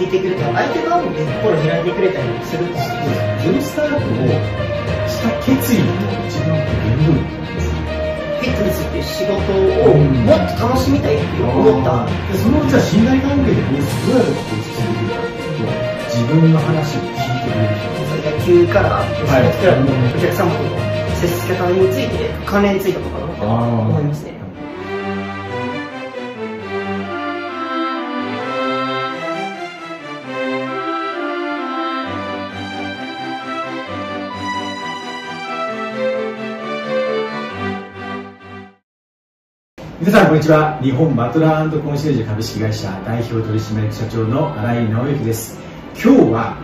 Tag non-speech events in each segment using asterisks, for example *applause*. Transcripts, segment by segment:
聞い。てくれて相手側もね心開いてくれたりするんですよジョイスタートをした決意の一番原動力フィットネスっていう仕事をもっと楽しみたいって思ったでそのじゃあ信頼関係でベースどうやって構築できるかっていうと自分の話を聞いてくれる人。野球からスポーツクラブのお客様との接し方について関連についたのかなと思いますね皆さんこんにちは。日本バトラーコンシェルジュ株式会社代表取締役社長の新井直之です。今日は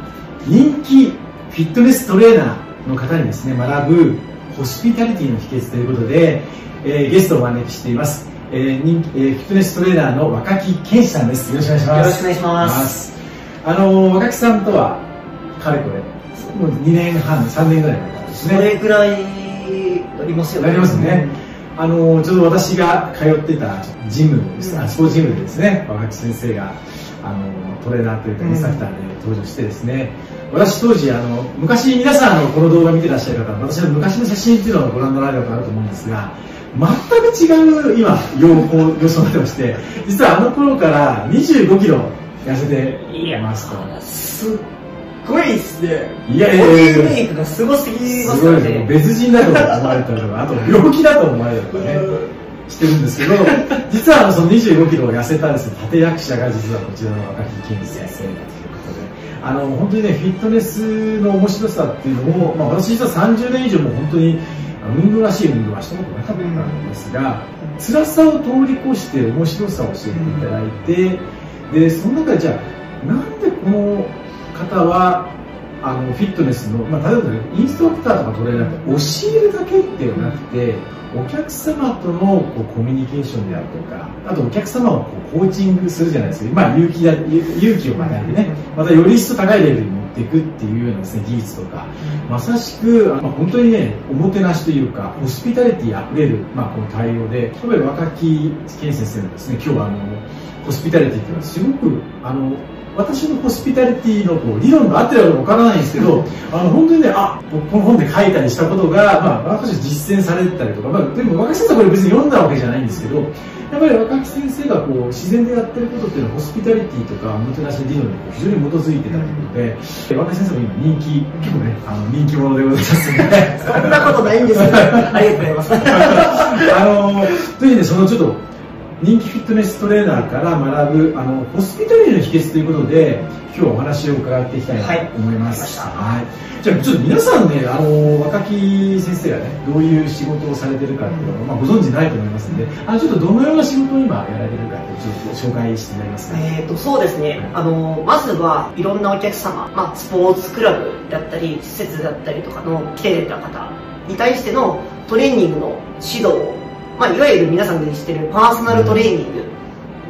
人気フィットネストレーナーの方にですね学ぶホスピタリティの秘訣ということで、えー、ゲストをお招きしています。えー人気えーフィットネストレーナーの若木健志さんです。よろしくお願いします。よろしくお願いします。あの若木さんとはかれこれもう2年半3年ぐらい前からですそねれぐらいありますよね。なりますね、あのちょうど私が通ってたジムです、あスポーツジムでですね。若木先生があのトレーナーというかインストラクターで登場してですね、私当時あの昔皆さんあのこの動画見てらっしゃる方は私の昔の写真っていうのをご覧になられたことあると思うんですが全く違う今様法様相になってまして実はあの頃から2 5キロ痩せていますとごいっすね。いやいボやいやいや。ディメイクがすごすぎますすごいですね別人だと思われたりとか。あと病気だと思われたりとかね。してるんですけど。*laughs* 実はその25キロを痩せたですね立役者が実はこちらの若木健先生だということであの本当にねフィットネスの面白さっていうのを、まあ、私実は30年以上も本当に運動らしい運動はしたことなかったんですが、辛さを通り越して面白さを教えていただいてでその中でじゃあなんでこの方はあのフィットネスの、まあ、例えばインストラクターとかトレーナーって教えるだけではなくてお客様とのこうコミュニケーションであるとかあとお客様をこうコーチングするじゃないですか、まあ、勇気だ勇気を与えてね。またより一層高いレベルに持っていくっていうようなです、ね、技術とか。まさしく、まあ、本当にねおもてなしというかホスピタリティあふれる、まあ、この対応で例えば若木健先生のですね今日はあのホスピタリティっていうのはすごくあの私のホスピタリティのこう理論が合ってるかわからないんですけど、あの本当にね、あ僕この本で書いたりしたことが、まあ、私実践されてたりとか、まあ、でも若木先生はこれ別に読んだわけじゃないんですけど、やっぱり若木先生がこう自然でやってることっていうのはホスピタリティとかおもてなしの理論に非常に基づいてたということで、若木先生も今人気、結構ね、あの人気者でございますね。そんなことないんですよ *laughs* ありがとうございますあのというね、そのちょっと人気フィットネストレーナーから学ぶあのホスピタリティの秘訣ということで今日お話を伺っていきたいなと思います。はいはいじゃあちょっと皆さんねあの若木先生がねどういう仕事をされてるかっていうのを、まあ、ご存知ないと思いますのであのちょっとどのような仕事を今やられてるかちょっと紹介していただけますか？えー、とそうですね、あのまずはいろんなお客様、まあ、スポーツクラブだったり施設だったりとかの来てた方に対してのトレーニングの指導を、まあ、いわゆる皆さんが知ってるパーソナルトレーニング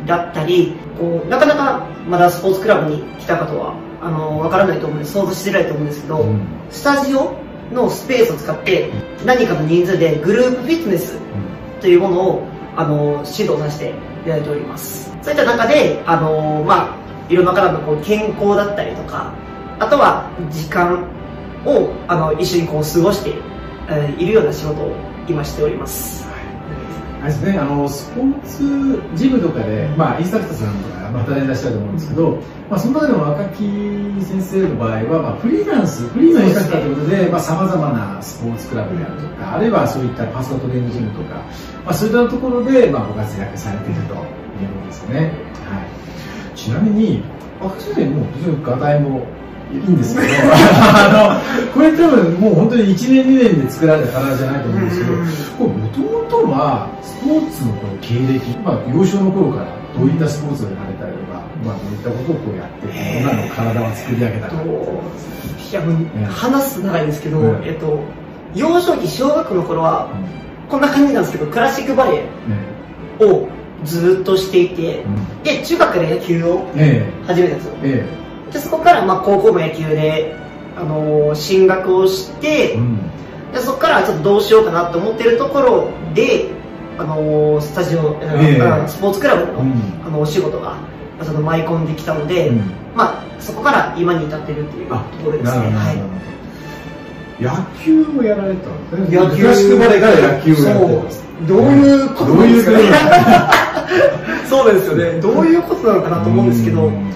だったりこうなかなかまだスポーツクラブに来た方はあのわからないと思うんで想像しづらいと思うんですけど、うん。スタジオのスペースを使って何かの人数でグループフィットネスというものをあの指導させていただいております。そういった中であの、まあ、いろんな方のこう健康だったりとかあとは時間をあの一緒にこう過ごして、えーいるような仕事を今しております。あれですね、あのスポーツジムとかで、まあ、インストラクターさんとかまあ働いらっしゃると思うんですけど、まあ、その中でも若木先生の場合は、まあ、フリーランスフリーのインストラクターということでさまざ、まなスポーツクラブであるとかあるいはそういったパーソナルトレーニングジムとか、まあ、そういったところで、まあ、ご活躍されているということですね、はい、ちなみに若木先生も非常にガタイもいいんですけど。*laughs* あのこれ多分もう本当に1年2年で作られた体じゃないと思うんですけど、これもともとはスポーツのこの経歴、まあ、幼少の頃からどういったスポーツをやられたりとか、まあ、どういったことをこうやって今の体を作り上げたか。い。いやもう話すと長いんですけど、うんえっと、幼少期小学校の頃はこんな感じなんですけどクラシックバレうんエをずっとしていて、うん。で中学から野球をえ。始めたんですよ。ええでそこからまあ高校も野球で、あのー進学をして、えうん。でそこからちょっとどうしようかなと思ってるところで、あのースタジオ、ええ。あスポーツクラブの,、うん。あのお仕事がその舞い込んできたので、うん。まあ、そこから今に至ってるっていうとあころですね。はい。野球をやられたんですね。野球クラシックバレーから野球をやって。たんですそうどういうことなんですかね。*laughs* そうですよね。どういうことなのかなと思うんですけど、うん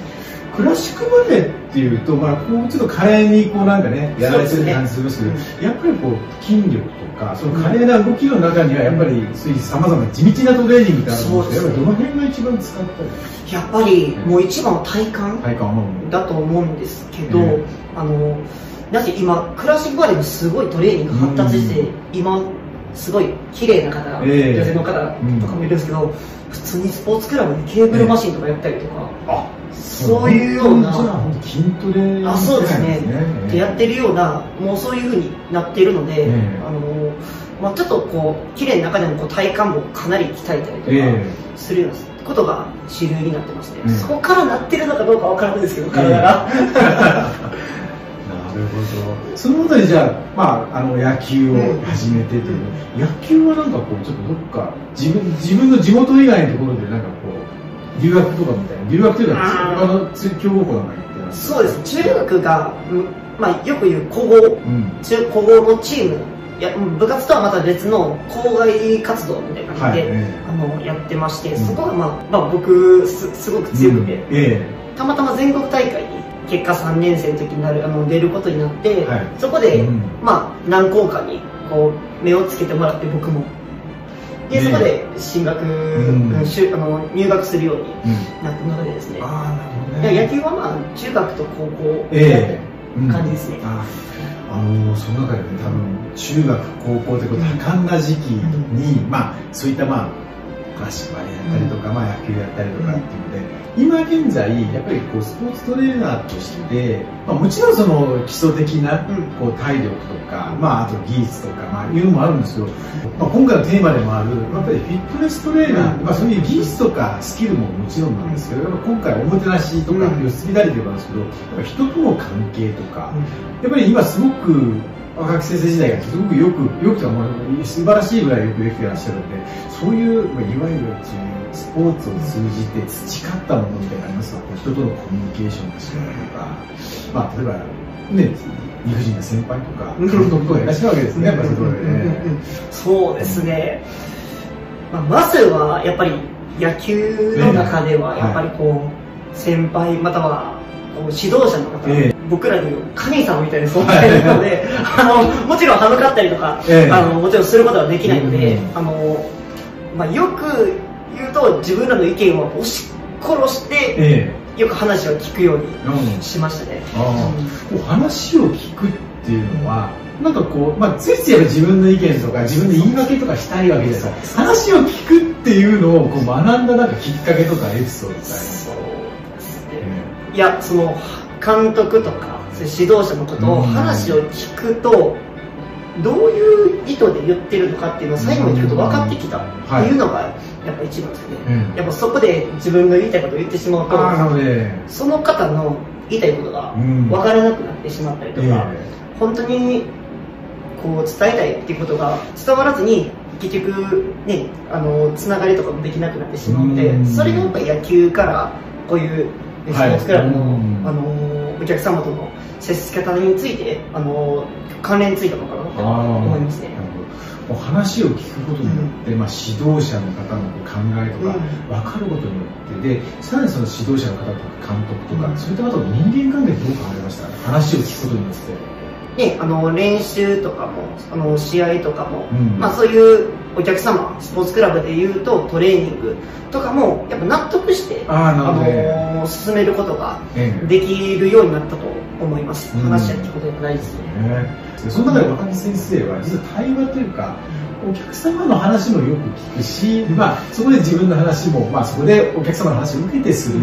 クラシックバレーっていうと、まあ、こうちょっと華麗にこうなんかねやられてる感じするんですけどそうですやっぱりこう筋力とかその華麗な動きの中にはやっぱりさまざまな地道なトレーニングってあるんですけどそうですやっぱりどの辺が一番使ったり？やっぱりもう一番は体幹だと思うんですけど、うん。あのなぜ今クラシックバレーもすごいトレーニング発達して、うん。今すごい綺麗な方、ええ。女性の方とかもいるんですけど、普通にスポーツクラブでケーブルマシンとかやったりとか、あそういうような筋トレあそうですね。みたいなでやってるようなもうそういう風になっているので、ええ。あのまあ、ちょっとこう綺麗な中でもこう体幹もかなり鍛えたりとかえするようなことが主流になってまして、うん。そこからなってるのかどうかわからないですけど体が、*laughs* なるほど。そのあたりじゃあ,、まあ、あの野球を始めてという、野球はなんかこうちょっとどっか自分自分の地元以外のところでなんかこう留学とかみたいな留学というかあー他の強豪校な。んか行ってそうです中学が、うんまあ、よく言う古豪うん中古豪のチームいやうん部活とはまた別の校外活動みたい。な感じで、はいえあのやってまして、うん。そこが、まあまあ、僕すすごく強くて、うん。えたまたま全国大会に結果3年生の時になるあの出ることになって、はい。そこで、うん。まあ、何校かにこう目をつけてもらって僕もで、ねそこで進学、んうん。しゅあの入学するようにえうんなったのでですね。ああなるほどいねや野球はまあ中学と高校ええ。感じですね。ああのその中でね多分中学高校ということ多感な時期に、まあそういったまあクラシックバレーやったりとか、まあ野球やったりとかっていうので今現在やっぱりこうスポーツトレーナーとして、まあ、もちろんその基礎的なうん。こう体力とか、まあ、あと技術とか、まあ、いうのもあるんですけど、まあ、今回のテーマでもあるやっぱりフィットネストレーナー、うん。まあ、そういう技術とかスキルももちろんなんですけど、今回おもてなしとかうん。四つ乱れてるんですけどやっぱ人との関係とか、やっぱり今すごく若木先生時代がすごくよくよくとはもう素晴らしいぐらいよくできてらっしゃるんでそういう、まあ、いわゆるスポーツを通じて培ったものみたいなのありますか？人とのコミュニケーションの仕方とか、まあ、例えばね理不尽な先輩とかうん。監督とかいらっしゃるわけですねやっぱりそね。そうですね、まあ、まずはやっぱり野球の中ではやっぱりこう先輩または指導者の方、え僕らに神様みたいな存在なので *laughs* あのもちろん歯向かったりとか、ええ。あのもちろんすることはできないので、うんあのまあ、よく言うと自分らの意見を押し殺してえよく話を聞くようにしましたね。ああ。こう話を聞くっていうのは、なんかこう、まあ、ついついやっぱ自分の意見とか、自分で言い訳とかしたいわけですか。話を聞くっていうのをこう学んだなんかきっかけとかエピソードってありますそうですね。えいやその監督とか指導者のことをうん。話を聞くとどういう意図で言ってるのかっていうのを最後に聞くと分かってきたっていうのがやっぱ一番ですね、うん。やっぱそこで自分の言いたいことを言ってしまうとその方の言いたいことがうん。分からなくなってしまったりとか、え本当にこう伝えたいっていうことが伝わらずに結局ねあのつながりとかもできなくなってしまうのでうん。それがやっぱり野球からこういうスポーツクラブの,、はいうん。あのお客様との接し方についてあの関連ついたのかなと思いますね話を聞くことによって、まあ、指導者の方の考えとか分かることによってでさらにその指導者の方とか監督とか、うん。そういった方の人間関係どう変わりました？話を聞くことによってね、あの練習とかもあの試合とかも、うん。まあ、そういうお客様スポーツクラブでいうとトレーニングとかもやっぱ納得してあの進めることがええ。できるようになったと思います、うん。話し合ってことが大事ですね、その中で若木先生は実は対話というかお客様の話もよく聞くし、まあ、そこで自分の話も、まあ、そこでお客様の話を受けてする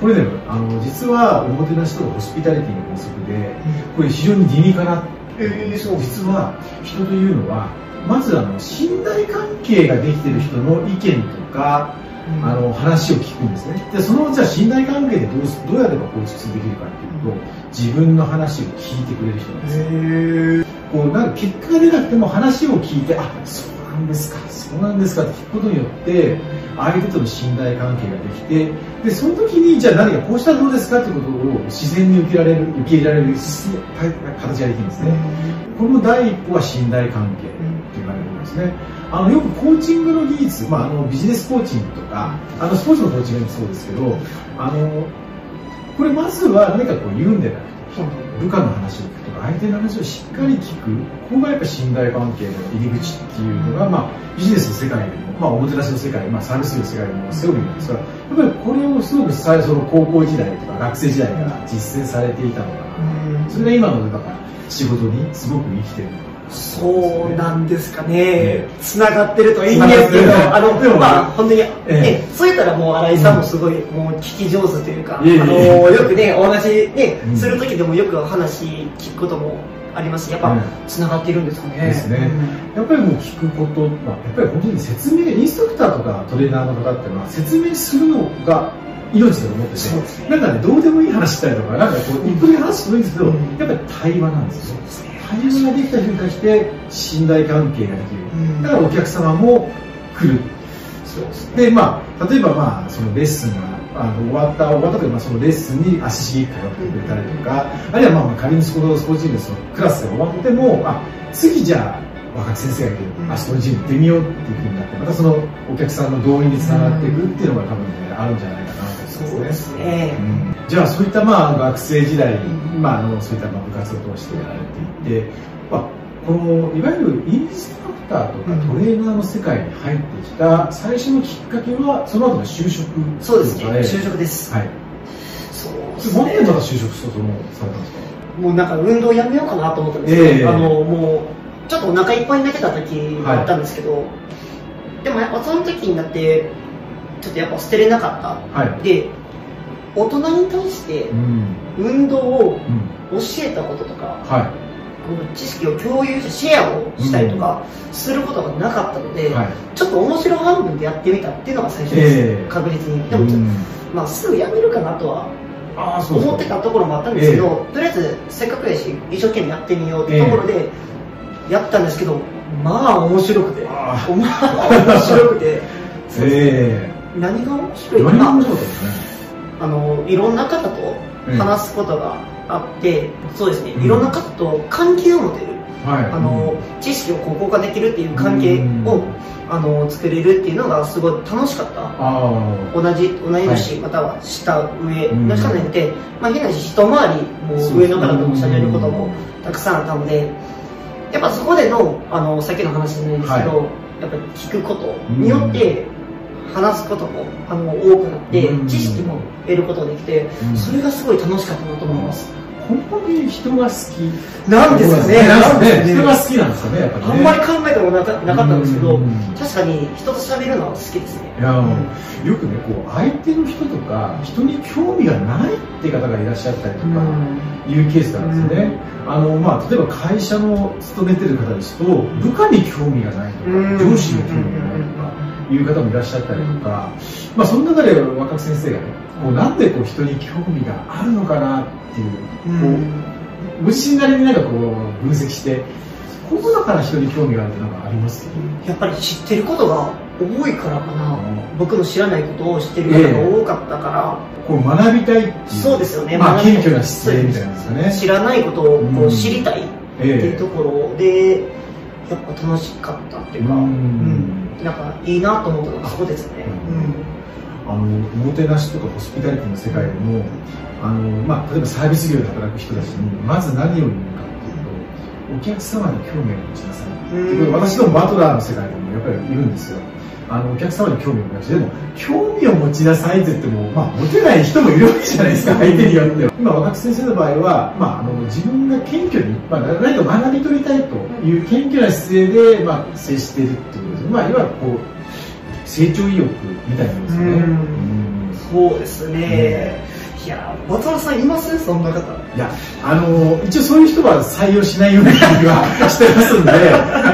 これねあの実はおもてなしとかホスピタリティの法則でこれ非常に理にかなってえーそう実は人というのはまずあの信頼関係ができてる人の意見とかあの話を聞くんですね。でそのじゃあ信頼関係でどうすどうやれば構築できるかっていうと自分の話を聞いてくれる人なんですよ。へこうなんか結果が出なくても話を聞いてあそうなんですか。そうなんですかって聞くことによって相手との信頼関係ができてでその時にじゃあ何かこうしたらどうですかってことを自然に受けられる受け入れられる形ができるんですね、この第一歩は信頼関係って言われるんですね。あのよくコーチングの技術、まあ、あのビジネスコーチングとかあのスポーツのコーチングもそうですけどあのこれまずは何かこう言うんでなく部下の話を聞くとか相手の話をしっかり聞く。ここがやっぱ信頼関係の入り口っていうのが、まあ、ビジネスの世界でも、まあ、おもてなしの世界、まあ、サービスの世界でもセオリーなんですがやっぱりこれをすごく最初の高校時代とか学生時代から実践されていたのかな。それが今のだから仕事にすごく生きてるのかそうなんですかね。つながってるといいんですけど、あの、まあ、本当に、ね、そう言ったらもう新井さんもすごい、もう聞き上手というか、あの、よくね、お話ね、する時でもよく話聞くこともありますし、やっぱ、つながっているんですかね。ですね。やっぱりもう聞くこと、まあ、やっぱり本当に説明、インストクターとかトレーナーの方っていうのは、説明するのが、命だと思ってて、なんかね、どうでもいい話したりとか、なんかこう、ゆっくり話してもいいんですけど、やっぱり対話なんですよ。対話ができた瞬間して信頼関係ができる、だからお客様も来る。でまあ例えばまあそのレッスンがあの終わった終わったというか、まあ、そのレッスンに足しげく通ってくれたりとか、あるいはまあ仮にスポーツコーチングのクラスが終わってもあ次じゃあ若手先生がいる、明日のジム行ってみようっていうふうになってまたそのお客さんの動員につながっていくっていうのが多分ねあるんじゃないかなと。そうですね、うん、じゃあそういったまあ学生時代、まあ、あのそういったまあ部活を通してやられていて、まあ、このいわゆるインストラクターとかトレーナーの世界に入ってきた最初のきっかけはその後の就職そうですね。就職です。はい。そうですね。何でまた就職しようとされたんですか？もうなんか運動やめようかなと思ったんですけど、えー、あのもうちょっとお腹いっぱいになってた時があったんですけど、はい、でもやっぱその時になってちょっとやっぱ捨てれなかった、はい、で大人に対して運動を教えたこととか、はい。知識を共有してシェアをしたりとかすることがなかったので、はい、ちょっと面白半分でやってみたっていうのが最初です、えー、確実に。でもちょっと、まあ、すぐやめるかなとは思ってたところもあったんですけど、えー、とりあえずせっかくやし一生懸命やってみようっていうところでやったんですけど、まあ面白くて。まあ面白くて、*laughs* えー、何が面白いかな、ね、あのいろんな方と話すことが、あってそうですね、いろんな方と関係を持てる、はい、あの知識をこう交換できるっていう関係を、あの作れるっていうのがすごい楽しかった。同じ同い年、または下上の人がいて、まあ、変な話一回りもう上の方とも下にいることもたくさんあったのでやっぱそこでのあのさっきの話じゃないですけど、はい、やっぱり聞くことによって、話すこともあの多くなって、知識も得ることができて、それがすごい楽しかったなと思います。本当に人が好き。なんですよね。なんね。人が好きなんですかね、やっぱり、ね、あんまり考えたことなかなかったんですけど、確かに人と喋るのは好きですね。いや、よくね、こう、相手の人とか、人に興味がないって方がいらっしゃったりとか、いうケースなんですよね。あの、まあ、例えば会社の勤めてる方ですと、部下に興味がないとか、上司に興味がないとか、いう方もいらっしゃったりとか、まあ、その中で若く先生がね、こうなんでこう人に興味があるのかなっていう、こうご自身なりになんかこう分析して、ここだから人に興味があるってなんかありますやっぱり知ってることが多いからかな、僕の知らないことを知ってる方が多かったから、えー、こう学びたいっていうそうですよね、まあ、謙虚な姿勢みたいなんですかね。知らないことをこう知りたいっていうところで、やっぱ楽しかったっていうか、うん、なんかいいなと思ったのがそこですね、うん。あのおもてなしとかホスピタリティの世界でもあの、まあ、例えばサービス業で働く人たちにまず何を言うかっていうとお客様に興味を持ちなさい。って私のバトラーの世界でもやっぱりいるんですよ。あのお客様に興味を持ちなさい。でも興味を持ちなさいって言っても、まあ、持てない人もいるわけじゃないですか相手によっては。今若木先生の場合は、まあ、あの自分が謙虚に、まあ、何か学び取りたいという謙虚な姿勢で、まあ、接しているっていうまあ、いわゆるこう成長意欲みたいなんですね。そうですね。いや、松原さんいます？そんな方。いや、あの、一応そういう人は採用しないような気は *laughs* してますんで、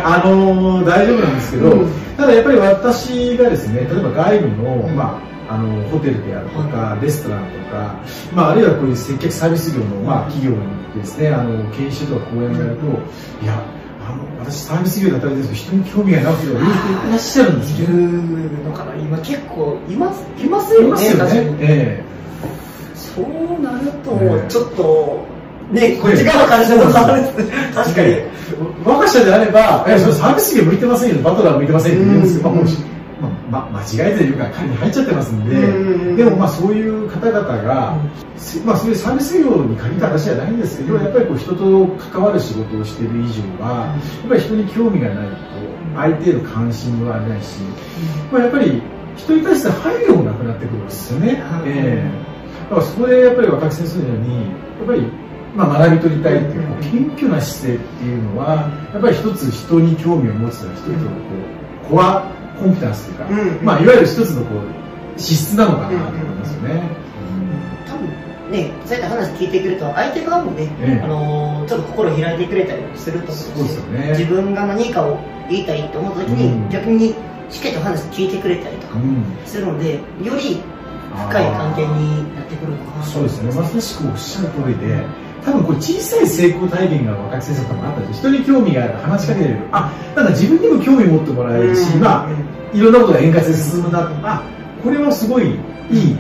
あの、大丈夫なんですけど、うん、ただやっぱり私がですね、例えば外部の、まあ、あのホテルであるとか、レストランとか、まあ、あるいはこういう接客サービス業の、まあ、企業にですねあの研修とか講演をやるといや私サービス業で働いてるんですけど人に興味がなくていらっしゃるんですいよるのかな今結構いますいますよねいますよ確かにねえ。そうなるとねちょっとねこっち側からしたらそうですねえ確かに。我が社であれば、いやそれサービス業向いてませんよ、バトラー向いてませんって言うんですけど、うん。まあもうまあ、間違えてるか、彼に入っちゃってますんで、うん。でもまあそういう方々が、せまあそういうサービス業に限った話じゃないんですけど、やっぱりこう人と関わる仕事をしている以上は、やっぱり人に興味がないと、相手への関心はないし、まあ、やっぱり人に対して配慮もなくなってくるんですよね。うんええ。だからそこでやっぱり若木先生のように、やっぱり、まあ、学び取りたいっていう、こう謙虚な姿勢っていうのは、やっぱり一つ人に興味を持つというのは、一つのこう、コアコンピタンスというか、うんまあ、いわゆる一つのこう、資質なのかなと思いますよね。多分ねそういった話聞いてくると相手側もね、ええ。あのーちょっと心を開いてくれたりもすると思うしそうですよね。自分が何かを言いたいと思った時に、うん。逆にしっかりと話聞いてくれたりとかうんするのでより深い関係になってくるのかなとそうですね、まさしくおっしゃる通りで、多分こう小さい成功体験が若生ともあったんです人に興味がある、話しかけられる、あなんか自分にも興味持ってもらえるし、うん。まあ、いろんなことが円滑に進むなと、あこれはすごいいい、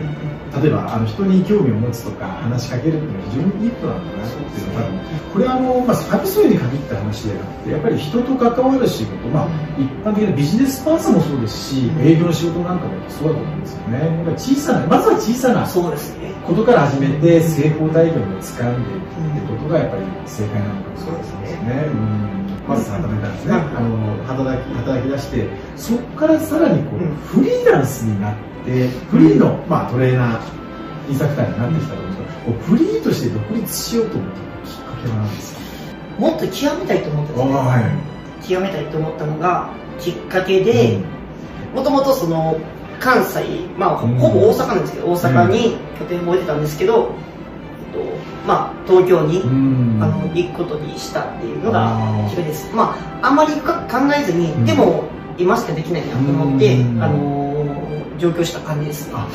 例えばあの人に興味を持つとか、話しかけるっていうのは非常にいいことなんだなっていうのは、多分これはあの、まあ、サービス業に限った話ではなくて、やっぱり人と関わる仕事、まあ、一般的なビジネスパーソンもそうですし、営業の仕事なんかもそうだと思うんですよね。やっぱり小さな、まずは小さなことから始めて成功体験を掴んでいくってことがやっぱり正解なのかもしれないですね。うんまず働いたんですね。あの働き働き出して、そこからさらにこう、うんフリーランスになって、フリーの、まあ、トレーナー、インストラクターになってきたと思うんですけど、フリーとして独立しようと思ったきっかけは何ですかもっと極めたいと思ったんですねはい。極めたいと思ったのがきっかけでもともとその関西まあほぼ大阪なんですけど大阪に拠点を置いてたんですけど、えっとまあ、東京に、うん。あの行くことにしたっていうのがあー。きっかけです。まああんまりか考えずに、うん。でも今しかできないなと思って、うん。あのー上京した感じですね。あはい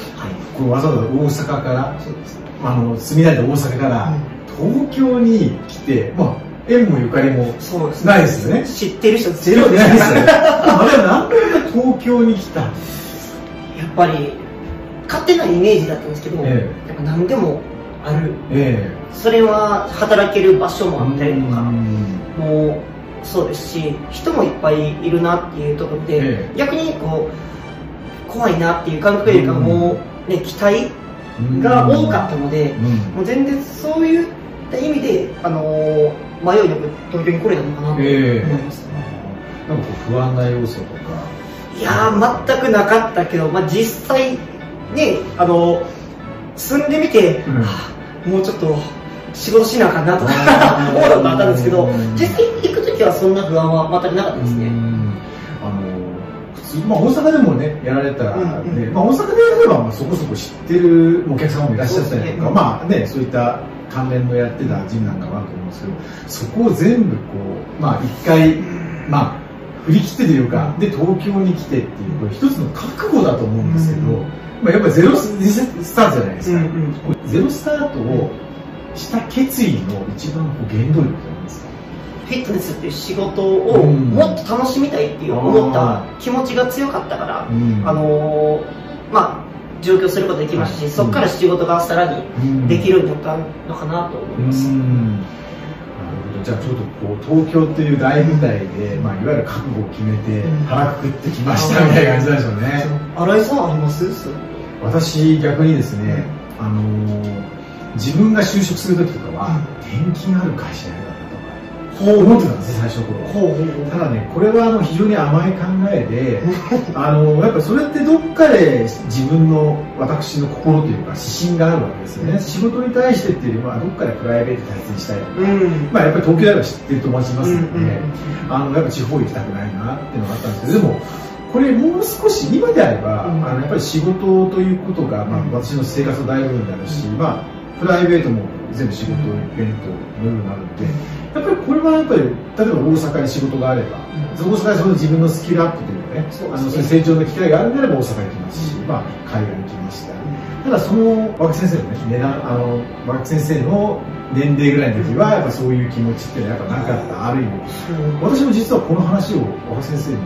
これわざわざ大阪から、そうです。あの住み慣れた大阪から東京に来て、まあ、縁もゆかりもそうですないですよね。知ってる人ゼロですよ。ね。*laughs* あれはなんで東京に来た。やっぱり勝手なイメージだったんですけど、えやっぱ何でもある。えそれは働ける場所もあったりとかうん。もうそうですし人もいっぱいいるなっていうところで、え。逆にこう怖いなっていう感覚よりかもう、ね、期待が多かったので、うん。もう全然そういった意味で、あのー迷いなく東京に来れたのかなと思ええ。います、なんか不安な要素とか。いやー全くなかったけど、まあ、実際ねあの住んでみて、うん。はあもうちょっと仕事しなあかんなとか *laughs* 思うのがあったんですけどうん。実際行く時はそんな不安は全くなかったですね、まあ、大阪でもねやられたんうんまあ、大阪でやればまあそこそこ知ってるお客様もいらっしゃったりとか、まあねそういった関連のやってたジムなんかはあると思うんですけどそこを全部こうまあ一回まあ振り切ってというかで東京に来てっていうこれ一つの覚悟だと思うんですけど、うんまあ、やっぱりゼロススタートじゃないですか、ゼロスタートをした決意の一番こう原動力って何ですかフィットネスっていう仕事をうん。もっと楽しみたいっていう思った気持ちが強かったから、うん。あのーまあ上京することできましたし、はいそこから仕事がさらにうん。できるようになったのかなと思います、じゃあちょっとこう東京っていう大舞台で、まあ、いわゆる覚悟を決めてうん。腹くくってきましたみたいな感じなんでしょう。ね、新井さんあります？私逆にですね、あのー自分が就職する時とかは、転勤がある会社や思ってたんですね最初の頃ただねこれはあの非常に甘い考えであのやっぱそれってどっかで自分の私の心というか指針があるわけですよね仕事に対してっていうよりはどっかでプライベート大切にしたいとか、うんまあ、やっぱり東京であれば知ってる友達いますので、うんうんあのやっぱ地方行きたくないなっていうのがあったんですけどでもこれもう少し今であれば、うんあのやっぱり仕事ということが、まあ、私の生活の大部分であるし、まあ、プライベートも全部仕事イベントのようになるのでやっぱりこれはやっぱり例えば大阪に仕事があれば、大阪でその自分のスキルアップというかねそうね。あの成長の機会があるんであれば大阪に行きますし、まあ、海外に行きましたただその若木先生のね値段あの若木先生の年齢ぐらいの時はやっぱそういう気持ちっていうのはやっぱなかった。ある意味。私も実はこの話を若木先生に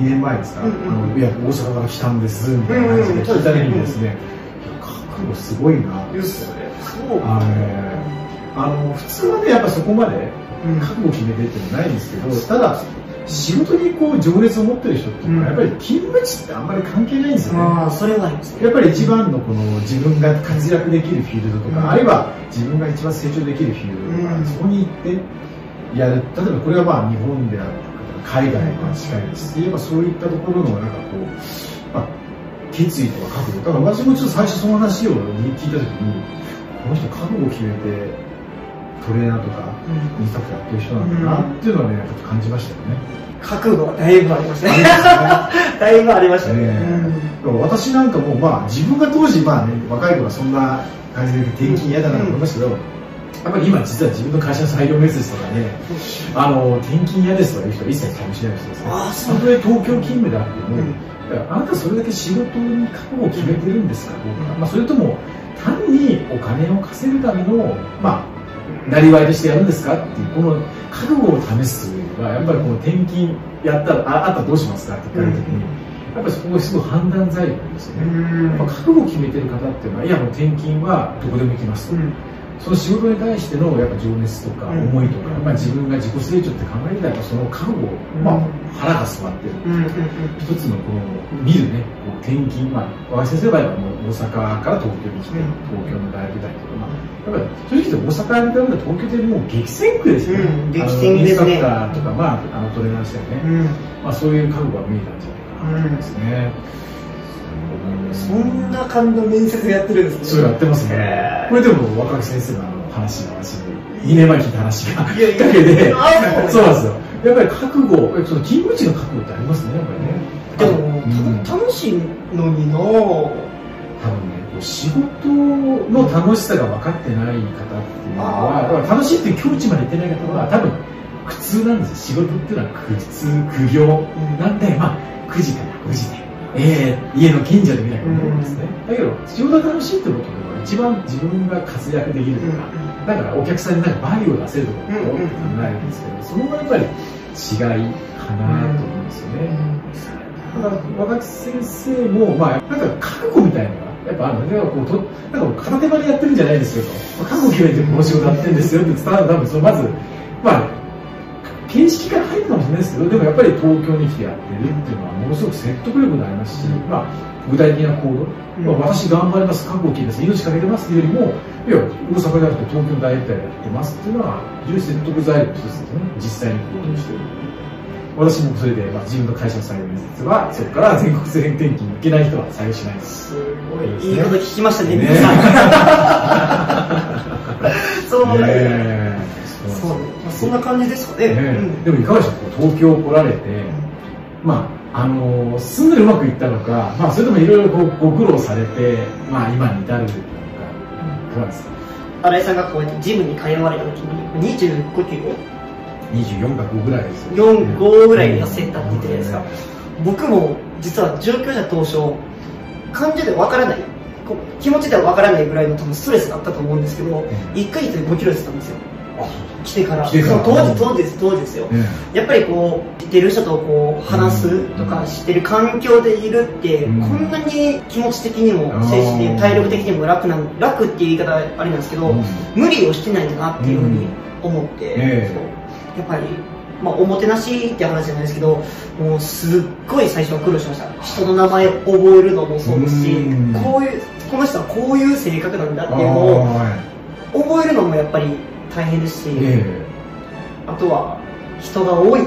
2年前ですか、うんうん、あのいや大阪から来たんですみたいな感じで聞いた時にですね、うんうん、覚悟すごいなって。あの、ね、あの普通はねやっぱそこまで覚悟決めてっていうのはないんですけど、ただ仕事にこう情熱を持ってる人っていうのは、やっぱり勤務地ってあんまり関係ないんですよね。あそれは。やっぱり一番のこの自分が活躍できるフィールドとか、うん、あるいは自分が一番成長できるフィールドとか、うん、そこに行ってやる。例えばこれはまあ日本であるとか、海外は近いですし、うん、そういったところのなんかこう、まあ、決意とか覚悟。だから私もちょっと最初その話を聞いたときに、この人覚悟を決めて、トレーナーとかインスタクターやってる人なんだなっていうのはね、ちょっと感じましたよね。覚悟が *laughs* だいぶありました。ね。だいぶありました。ね。うん、私なんかもまあ自分が当時まあね、若い頃はそんな感じで転勤嫌だなと思いましたけど、やっぱり今実は自分の会社の採用面接とかね、あの、転勤嫌ですとかいう人は一切かもしれないですね。たとえ東京勤務であっても、あなたそれだけ仕事に覚悟を決めてるんですか、うん、まあ、それとも単にお金を稼ぐための、まあ、なりわいとしてやるんですかっていうこの覚悟を試すというのがやっぱりこの転勤やったらああったらどうしますかって聞かれた時に、やっぱりそこがすごい判断材料ですよね、やっぱ覚悟を決めてる方っていうのはいやもう転勤はどこでも行きますと、その仕事に対してのやっぱ情熱とか思いとか、まあ、自分が自己成長って考えたらその覚悟、まあ、腹が据わってる、一つのこの見るねこう転勤、まあ、若井先生の場合はもう大阪から東京に来て、東京の大舞台とか、まあ、正直大阪に比べたら東京でもう激戦区ですよね、うん、激戦区ですねインストラクターとか、まあ、あのトレーナーしてね、まあ、そういう覚悟が見えたんじゃないかなと思いますね。そんな感じの面接やってるんですね。そうやってますね。これでも若木先生の話が私2年前に聞いた話がきっかけで、そうなんですよ。やっぱり覚悟、その勤務地の覚悟ってありますね、やっぱりね。でも、うん、楽しいのにな多分ね、仕事の楽しさが分かってない方っていうのは、楽しいっていう境地まで行ってない方は、多分苦痛なんです。よ。仕事っていうのは苦痛、苦行。なんで、まあ、9時から9時で。えー、家の近所で見なきゃいけないんですね、だけど仕事が楽しいってことでは一番自分が活躍できるとか、だからお客さんになんかバリューを出せるところを考えるんですけど、その後やっぱり違いかなと思うんですよね、だから若木先生も、まあ、なんか覚悟みたいなのがやっぱあるので、こうとなんか片手間でやってるんじゃないですけど、覚悟決めてこの仕事やってるんですよって伝わると多分そのまず、まあ形式から入るかもしれないですけどでもやっぱり東京に来てやってるっていうのはものすごく説得力がありますし、まあ、具体的な行動、まあ、私頑張ります覚悟を決めます命かけてますっていうよりもいや大阪であると東京大舞台でやってますっていうのは非常に説得材料の一つですね実際に行動している。私もそれで、まあ、自分の会社の採用面接はそこから全国性転勤に行けない人は採用しないです。すごい、いいこと聞きましたねね。*laughs* そうねそう。そんな感じですかね、ねでもいかがでしょう東京来られて、まああの住んでうまくいったのか、まあ、それともいろいろご苦労されて、まあ、今に至るのかいかがですか？新井さんがこうやってジムに通われた時に25キロ24か5ぐらいですよ、ね、4、5ぐらい痩せたって言ってるじゃないですか、僕も実は上京者当初感じでわからない。気持ちではわからないぐらいの多分ストレスだったと思うんですけど、うん、1ヶ月で5キロ痩せたんですよ。来てから。当時当時です当時ですよ、やっぱりこう知ってる人とこう話すとか、知ってる環境でいるって、こんなに気持ち的にも精神的体力的にも楽な楽っていう言い方あれなんですけど、無理をしてないんだなっていうふうに思って、やっぱりまあ、おもてなしって話じゃないですけどもうすっごい最初は苦労しました。人の名前覚えるのもそうですしこういうこの人はこういう性格なんだっていうのを覚えるのもやっぱり大変ですし、えー、あとは人が多い。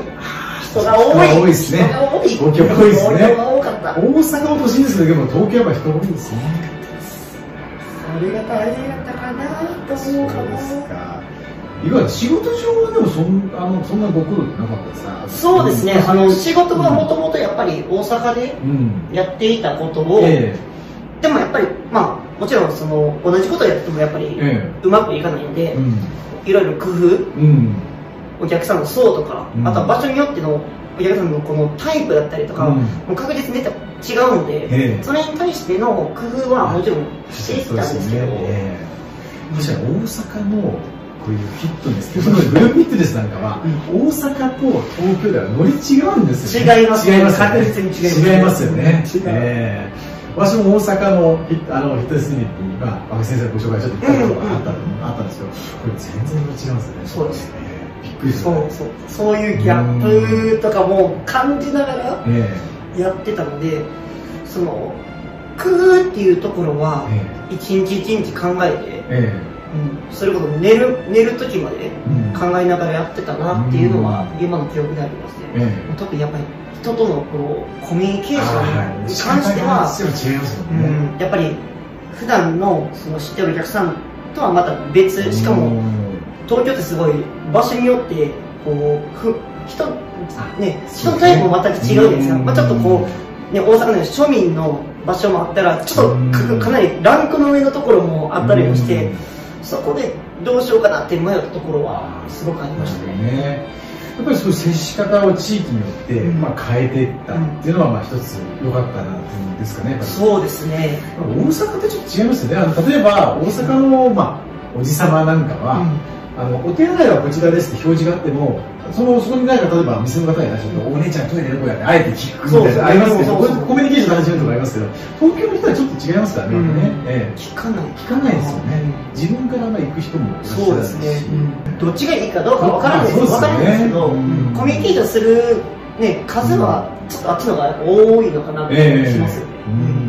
人が多い。多いですね。東京多いですね。大阪も都心ですけど東京は人多いですね。それが大変だったかなと思うかないわゆる仕事上はでもそんあのそんなご苦労なかったですか？そうですね、あの仕事はもともとやっぱり大阪でやっていたことを、うんえ。ー、でもやっぱりまあもちろんその同じことをやってもやっぱりうまくいかないので、うん。いろいろ工夫、うん、お客さんの層とか、うん、あとは場所によってのお客さんのこのタイプだったりとか、うん。もう確実に違うので、ええ。それに対しての工夫はもちろんしていったんですけど、ええ。確かに大阪のこういうフィットネスグループフィットネスなんかは、大阪と東京ではノリ違うんですよね。違いますね。違います。確実に違います違いますよね。違うええ。私も大阪のフィットあのフィットネスユニットに、まあ、先生のご紹介ちょっと行ったことがあった,、あったんですけどこれ全然違うんですよね。そうですええびっくりしそまうそうそういうギャップとかも感じながらえやってたのでその工夫っていうところはええ。一日一日考えて、えうん、それこそ寝る寝る時までえうん。考えながらやってたなっていうのは今の記憶でありますね、ええ。特にやっぱり人とのこうコミュニケーションに仕関しては、うんん、やっぱり普段のその知ってるお客さんとはまた別。しかも東京ってすごい場所によってこうふ人ね人のタイプも全く違うじゃないですか、まあ、ちょっとこう、ね、大阪の庶民の場所もあったらちょっとうん。かかなりランクの上のところもあったりもしてうんそこでどうしようかなって迷ったところはすごくありましたねね。やっぱりそういう接し方を地域によって、うん。まあ、変えていったっていうのはまあ一つ良かったなっていうんですかねそうですね、大阪ってちょっと違いますよね。あの例えば大阪の、まあ、おじさまなんかは、あのお手洗いはこちらですって表示があってもそのそこになんか例えば店の方に出してお姉ちゃんトイレどこやってあえて聞くみたいなありますけどそうそうそうコミュニケーションの始めるとかありますけど東京の人はちょっと違いますからね,、うん。ねええ。聞かない。聞かないですよね、自分からまあ行く人もいらっしゃるしそうですね、どっちがいいかどうかわからないです。ね。わからないですけど、うん。コミュニケーションする、ね、数はちょっとあっちの方が多いのかなって気がします。よね、うん